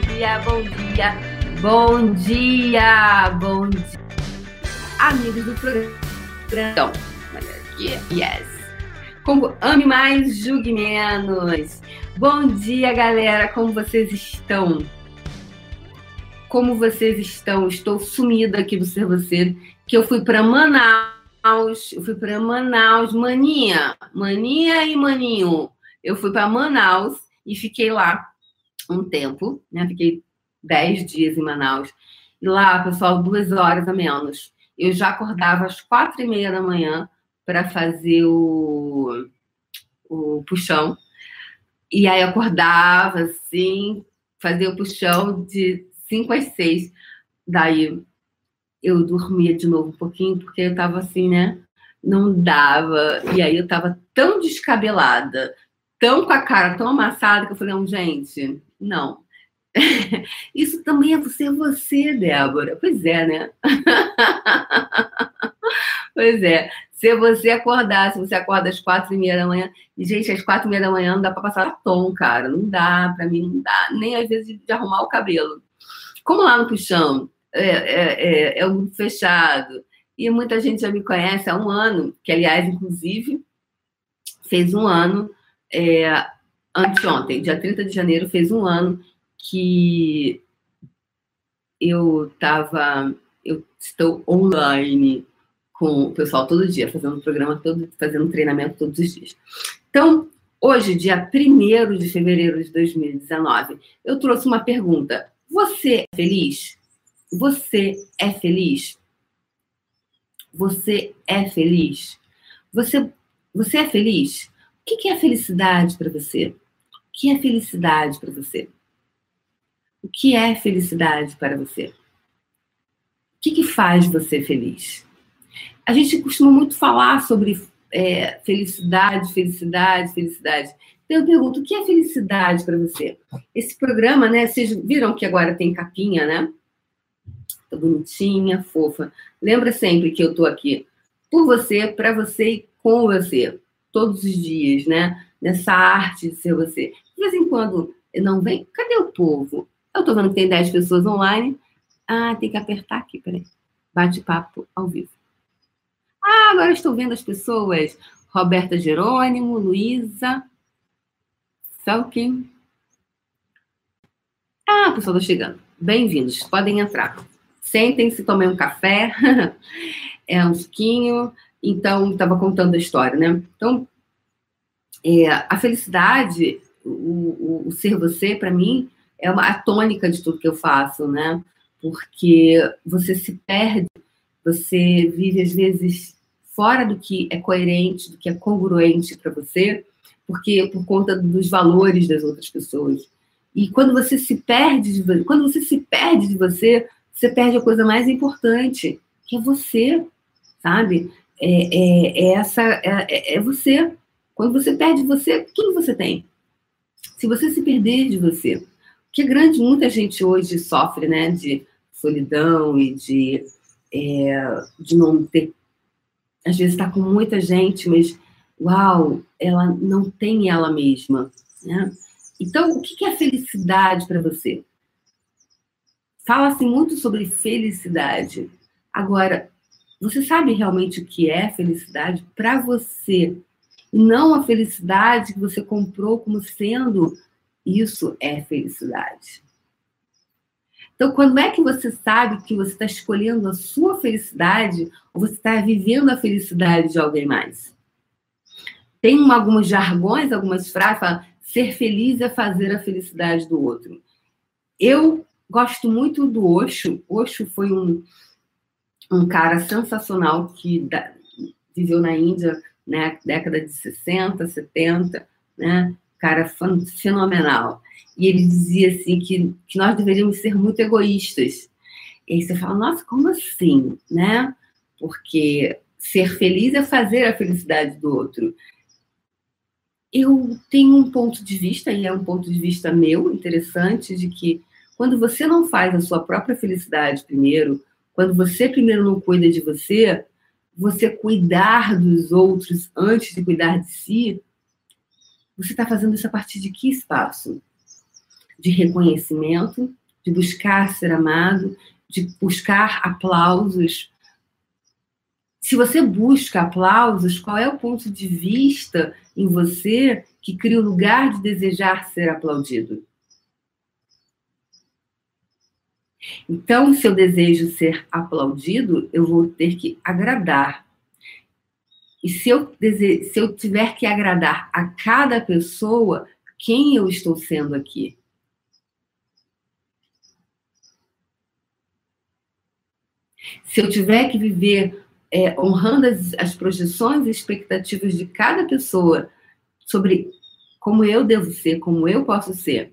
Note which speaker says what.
Speaker 1: dia, bom dia, bom dia. Amigos do programa. Yes. Como ame mais, julgue menos. Bom dia, galera. Como vocês estão? Como vocês estão? Estou sumida aqui do Ser Você, que eu fui para Manaus. Eu fui para Manaus, maninha, maninha e maninho. Eu fui para Manaus e fiquei lá um tempo, né? Fiquei dez dias em Manaus. E lá, pessoal, duas horas a menos. Eu já acordava às quatro e meia da manhã para fazer o, o puxão. E aí acordava assim, fazia o puxão de cinco às seis. Daí eu dormia de novo um pouquinho, porque eu tava assim, né? Não dava. E aí eu tava tão descabelada, tão com a cara tão amassada, que eu falei, não, gente, não. Isso também é você, você, Débora. Pois é, né? pois é. Se você acordar, se você acorda às quatro e meia da manhã, e, gente, às quatro e meia da manhã não dá para passar tom, cara. Não dá, para mim não dá, nem às vezes de arrumar o cabelo. Como lá no Puxão é, é, é, é um grupo fechado, e muita gente já me conhece há um ano, que, aliás, inclusive, fez um ano é, anteontem, dia 30 de janeiro, fez um ano que eu estava, eu estou online com o pessoal todo dia, fazendo programa todo, fazendo treinamento todos os dias. Então, hoje, dia 1 de fevereiro de 2019, eu trouxe uma pergunta. Você é feliz? Você é feliz? Você é feliz? Você, você é feliz? O que é felicidade para você? O que é felicidade para você? O que é felicidade para você? O que, que faz você feliz? A gente costuma muito falar sobre é, felicidade, felicidade, felicidade. Então eu pergunto, o que é felicidade para você? Esse programa, né? Vocês viram que agora tem capinha, né? Tá bonitinha, fofa. Lembra sempre que eu tô aqui por você, para você e com você, todos os dias, né? Nessa arte de ser você. De vez em quando não vem, cadê o povo? Eu tô vendo que tem 10 pessoas online. Ah, tem que apertar aqui, peraí. Bate-papo ao vivo. Ah, agora estou vendo as pessoas. Roberta Jerônimo, Luísa, Felkin. Ah, a pessoa está chegando. Bem-vindos, podem entrar. Sentem-se, tomem um café, é um suquinho. Então, estava contando a história, né? Então, é, a felicidade, o, o, o ser você, para mim, é uma, a tônica de tudo que eu faço, né? Porque você se perde, você vive às vezes fora do que é coerente, do que é congruente para você, porque por conta dos valores das outras pessoas. E quando você se perde de quando você se perde de você, você perde a coisa mais importante, que é você, sabe? É, é, é essa é, é você. Quando você perde você, quem você tem? Se você se perder de você, que grande, muita gente hoje sofre, né, de solidão e de, é, de não ter, às vezes está com muita gente, mas, uau, ela não tem ela mesma, né? Então, o que é felicidade para você? Fala-se muito sobre felicidade. Agora, você sabe realmente o que é felicidade para você? E não a felicidade que você comprou como sendo isso é felicidade. Então, quando é que você sabe que você está escolhendo a sua felicidade ou você está vivendo a felicidade de alguém mais? Tem uma, alguns jargões, algumas frases, fala, ser feliz é fazer a felicidade do outro. Eu gosto muito do Osho. Osho foi um, um cara sensacional que da, viveu na Índia, né, década de 60, 70, né? cara fenomenal. E ele dizia assim que, que nós deveríamos ser muito egoístas. E aí você fala, nossa, como assim, né? Porque ser feliz é fazer a felicidade do outro. Eu tenho um ponto de vista, e é um ponto de vista meu, interessante, de que quando você não faz a sua própria felicidade primeiro, quando você primeiro não cuida de você, você cuidar dos outros antes de cuidar de si, você está fazendo isso a partir de que espaço? De reconhecimento, de buscar ser amado, de buscar aplausos. Se você busca aplausos, qual é o ponto de vista em você que cria o lugar de desejar ser aplaudido? Então, se eu desejo ser aplaudido, eu vou ter que agradar. E se eu, dese... se eu tiver que agradar a cada pessoa, quem eu estou sendo aqui? Se eu tiver que viver é, honrando as, as projeções e expectativas de cada pessoa sobre como eu devo ser, como eu posso ser,